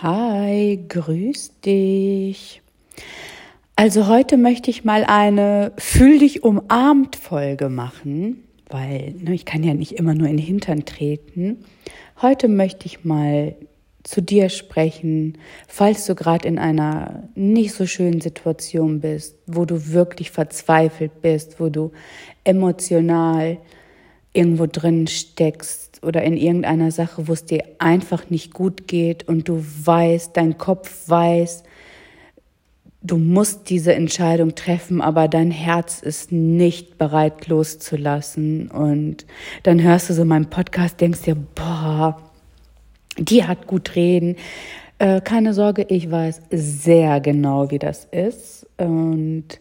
Hi, grüß dich. Also heute möchte ich mal eine Fühl dich umarmt Folge machen, weil ne, ich kann ja nicht immer nur in den Hintern treten. Heute möchte ich mal zu dir sprechen, falls du gerade in einer nicht so schönen Situation bist, wo du wirklich verzweifelt bist, wo du emotional irgendwo drin steckst, oder in irgendeiner Sache, wo es dir einfach nicht gut geht und du weißt, dein Kopf weiß, du musst diese Entscheidung treffen, aber dein Herz ist nicht bereit loszulassen. Und dann hörst du so meinen Podcast, denkst dir, boah, die hat gut reden. Äh, keine Sorge, ich weiß sehr genau, wie das ist. Und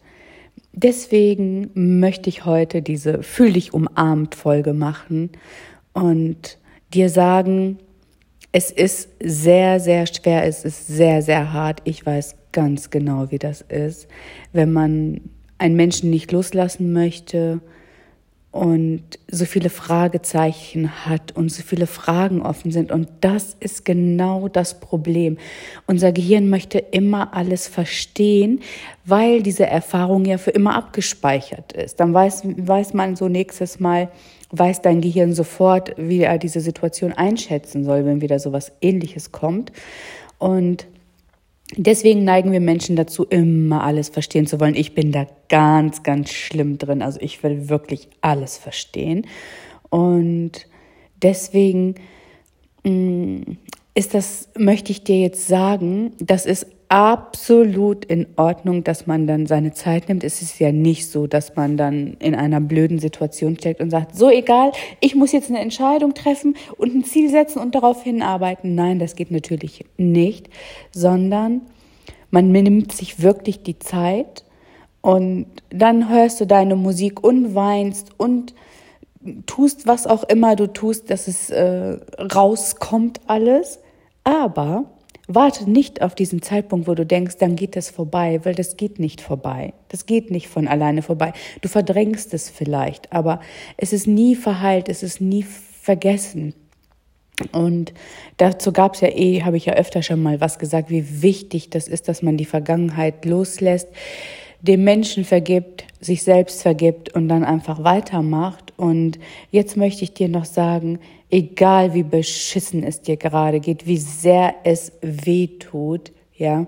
deswegen möchte ich heute diese Fühl dich umarmt Folge machen und dir sagen, es ist sehr, sehr schwer, es ist sehr, sehr hart. Ich weiß ganz genau, wie das ist, wenn man einen Menschen nicht loslassen möchte und so viele Fragezeichen hat und so viele Fragen offen sind. Und das ist genau das Problem. Unser Gehirn möchte immer alles verstehen, weil diese Erfahrung ja für immer abgespeichert ist. Dann weiß, weiß man so nächstes Mal, weiß dein Gehirn sofort, wie er diese Situation einschätzen soll, wenn wieder so was ähnliches kommt. Und deswegen neigen wir Menschen dazu, immer alles verstehen zu wollen. Ich bin da ganz, ganz schlimm drin. Also ich will wirklich alles verstehen. Und deswegen mm, ist das, möchte ich dir jetzt sagen, das ist absolut in Ordnung, dass man dann seine Zeit nimmt. Es ist ja nicht so, dass man dann in einer blöden Situation steckt und sagt, so egal, ich muss jetzt eine Entscheidung treffen und ein Ziel setzen und darauf hinarbeiten. Nein, das geht natürlich nicht, sondern man nimmt sich wirklich die Zeit und dann hörst du deine Musik und weinst und tust, was auch immer du tust, dass es äh, rauskommt alles. Aber Warte nicht auf diesen Zeitpunkt, wo du denkst, dann geht das vorbei, weil das geht nicht vorbei. Das geht nicht von alleine vorbei. Du verdrängst es vielleicht, aber es ist nie verheilt, es ist nie vergessen. Und dazu gab es ja eh, habe ich ja öfter schon mal was gesagt, wie wichtig das ist, dass man die Vergangenheit loslässt, dem Menschen vergibt, sich selbst vergibt und dann einfach weitermacht. Und jetzt möchte ich dir noch sagen, egal wie beschissen es dir gerade geht, wie sehr es weh tut, ja,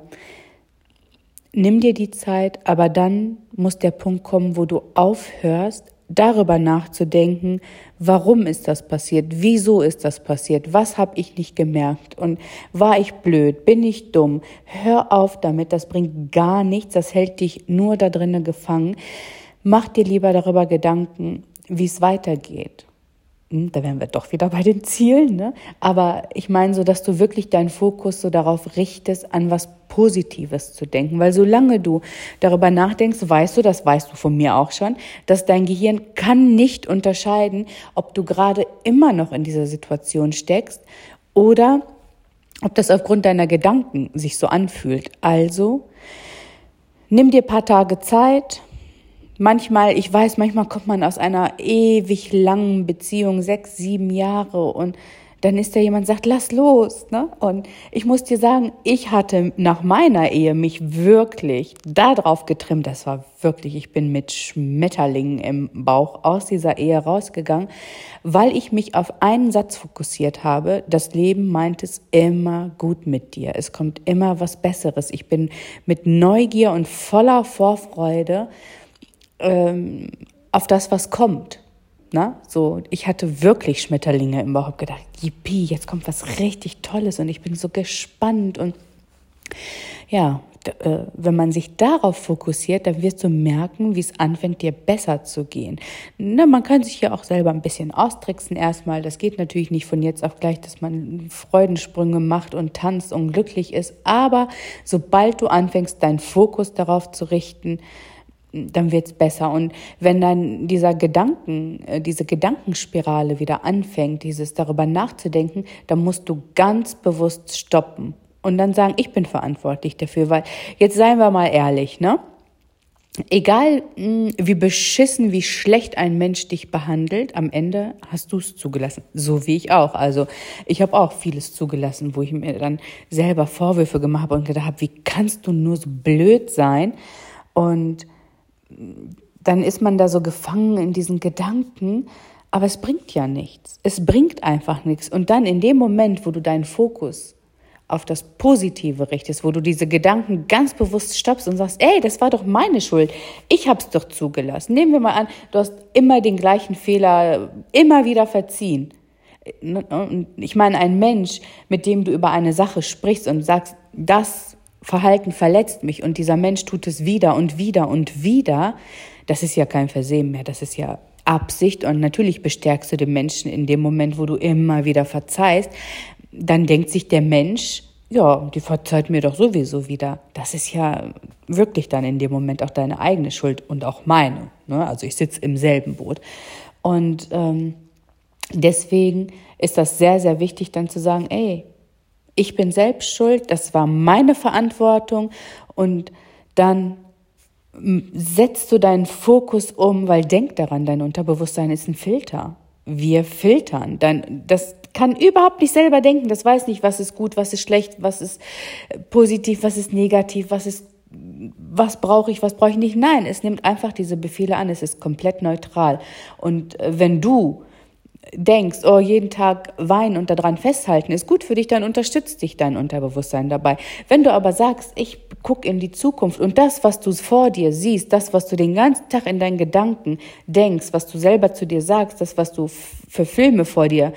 nimm dir die Zeit, aber dann muss der Punkt kommen, wo du aufhörst, darüber nachzudenken, warum ist das passiert, wieso ist das passiert, was habe ich nicht gemerkt? Und war ich blöd, bin ich dumm, hör auf damit, das bringt gar nichts, das hält dich nur da drinnen gefangen. Mach dir lieber darüber Gedanken, wie es weitergeht. Hm, da wären wir doch wieder bei den Zielen, ne? Aber ich meine so, dass du wirklich deinen Fokus so darauf richtest, an was Positives zu denken. Weil solange du darüber nachdenkst, weißt du, das weißt du von mir auch schon, dass dein Gehirn kann nicht unterscheiden, ob du gerade immer noch in dieser Situation steckst oder ob das aufgrund deiner Gedanken sich so anfühlt. Also, nimm dir paar Tage Zeit, manchmal, ich weiß, manchmal kommt man aus einer ewig langen Beziehung, sechs, sieben Jahre und dann ist da jemand, sagt, lass los. Ne? Und ich muss dir sagen, ich hatte nach meiner Ehe mich wirklich darauf getrimmt, das war wirklich, ich bin mit Schmetterlingen im Bauch aus dieser Ehe rausgegangen, weil ich mich auf einen Satz fokussiert habe, das Leben meint es immer gut mit dir. Es kommt immer was Besseres. Ich bin mit Neugier und voller Vorfreude ähm, auf das, was kommt. Na, so, ich hatte wirklich Schmetterlinge im Bauch, gedacht, yippie, jetzt kommt was richtig Tolles und ich bin so gespannt und ja, äh, wenn man sich darauf fokussiert, dann wirst du merken, wie es anfängt, dir besser zu gehen. Na, man kann sich ja auch selber ein bisschen austricksen erstmal. Das geht natürlich nicht von jetzt auf gleich, dass man Freudensprünge macht und tanzt und glücklich ist. Aber sobald du anfängst, deinen Fokus darauf zu richten, dann wird's besser. Und wenn dann dieser Gedanken, äh, diese Gedankenspirale wieder anfängt, dieses darüber nachzudenken, dann musst du ganz bewusst stoppen und dann sagen, ich bin verantwortlich dafür, weil jetzt seien wir mal ehrlich, ne? egal hm, wie beschissen, wie schlecht ein Mensch dich behandelt, am Ende hast du es zugelassen. So wie ich auch. Also ich habe auch vieles zugelassen, wo ich mir dann selber Vorwürfe gemacht habe und gedacht habe, wie kannst du nur so blöd sein? Und dann ist man da so gefangen in diesen Gedanken, aber es bringt ja nichts. Es bringt einfach nichts. Und dann in dem Moment, wo du deinen Fokus auf das Positive richtest, wo du diese Gedanken ganz bewusst stoppst und sagst, ey, das war doch meine Schuld. Ich hab's doch zugelassen. Nehmen wir mal an, du hast immer den gleichen Fehler immer wieder verziehen. Ich meine, ein Mensch, mit dem du über eine Sache sprichst und sagst, das Verhalten verletzt mich und dieser Mensch tut es wieder und wieder und wieder, das ist ja kein Versehen mehr, das ist ja Absicht und natürlich bestärkst du den Menschen in dem Moment, wo du immer wieder verzeihst, dann denkt sich der Mensch, ja, die verzeiht mir doch sowieso wieder. Das ist ja wirklich dann in dem Moment auch deine eigene Schuld und auch meine. Ne? Also ich sitze im selben Boot. Und ähm, deswegen ist das sehr, sehr wichtig dann zu sagen, ey, ich bin selbst schuld, das war meine Verantwortung und dann setzt du deinen Fokus um, weil denk daran, dein Unterbewusstsein ist ein Filter. Wir filtern. Dann, das kann überhaupt nicht selber denken. Das weiß nicht, was ist gut, was ist schlecht, was ist positiv, was ist negativ, was ist, was brauche ich, was brauche ich nicht. Nein, es nimmt einfach diese Befehle an. Es ist komplett neutral. Und äh, wenn du denkst, oh, jeden Tag weinen und daran festhalten ist gut für dich, dann unterstützt dich dein Unterbewusstsein dabei. Wenn du aber sagst, ich guck in die Zukunft und das, was du vor dir siehst, das, was du den ganzen Tag in deinen Gedanken denkst, was du selber zu dir sagst, das, was du für Filme vor dir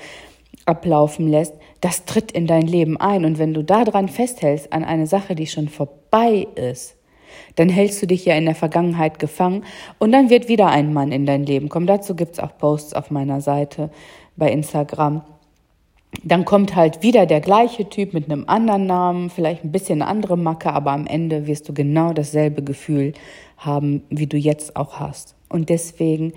ablaufen lässt, das tritt in dein Leben ein. Und wenn du daran festhältst, an eine Sache, die schon vorbei ist, dann hältst du dich ja in der Vergangenheit gefangen und dann wird wieder ein Mann in dein Leben kommen. Dazu gibt's auch Posts auf meiner Seite bei Instagram. Dann kommt halt wieder der gleiche Typ mit einem anderen Namen, vielleicht ein bisschen eine andere Macke, aber am Ende wirst du genau dasselbe Gefühl haben, wie du jetzt auch hast. Und deswegen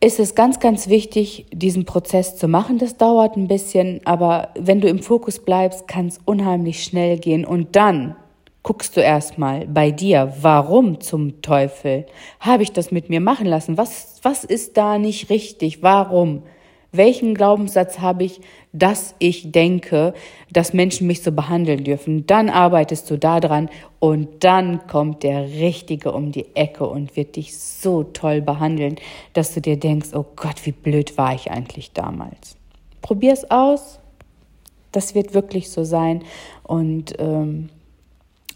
ist es ganz, ganz wichtig, diesen Prozess zu machen. Das dauert ein bisschen, aber wenn du im Fokus bleibst, kann es unheimlich schnell gehen. Und dann guckst du erstmal bei dir, warum zum Teufel habe ich das mit mir machen lassen? Was, was ist da nicht richtig? Warum? Welchen Glaubenssatz habe ich, dass ich denke, dass Menschen mich so behandeln dürfen? Dann arbeitest du daran und dann kommt der Richtige um die Ecke und wird dich so toll behandeln, dass du dir denkst, oh Gott, wie blöd war ich eigentlich damals. Probier's aus. Das wird wirklich so sein und ähm,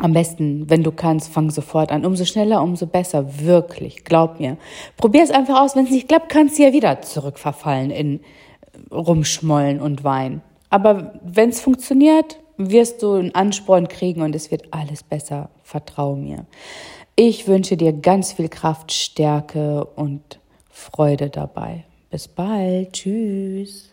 am besten, wenn du kannst, fang sofort an. Umso schneller, umso besser. Wirklich. Glaub mir. Probier es einfach aus. Wenn es nicht klappt, kannst du ja wieder zurückverfallen in Rumschmollen und Wein. Aber wenn es funktioniert, wirst du einen Ansporn kriegen und es wird alles besser. Vertrau mir. Ich wünsche dir ganz viel Kraft, Stärke und Freude dabei. Bis bald. Tschüss.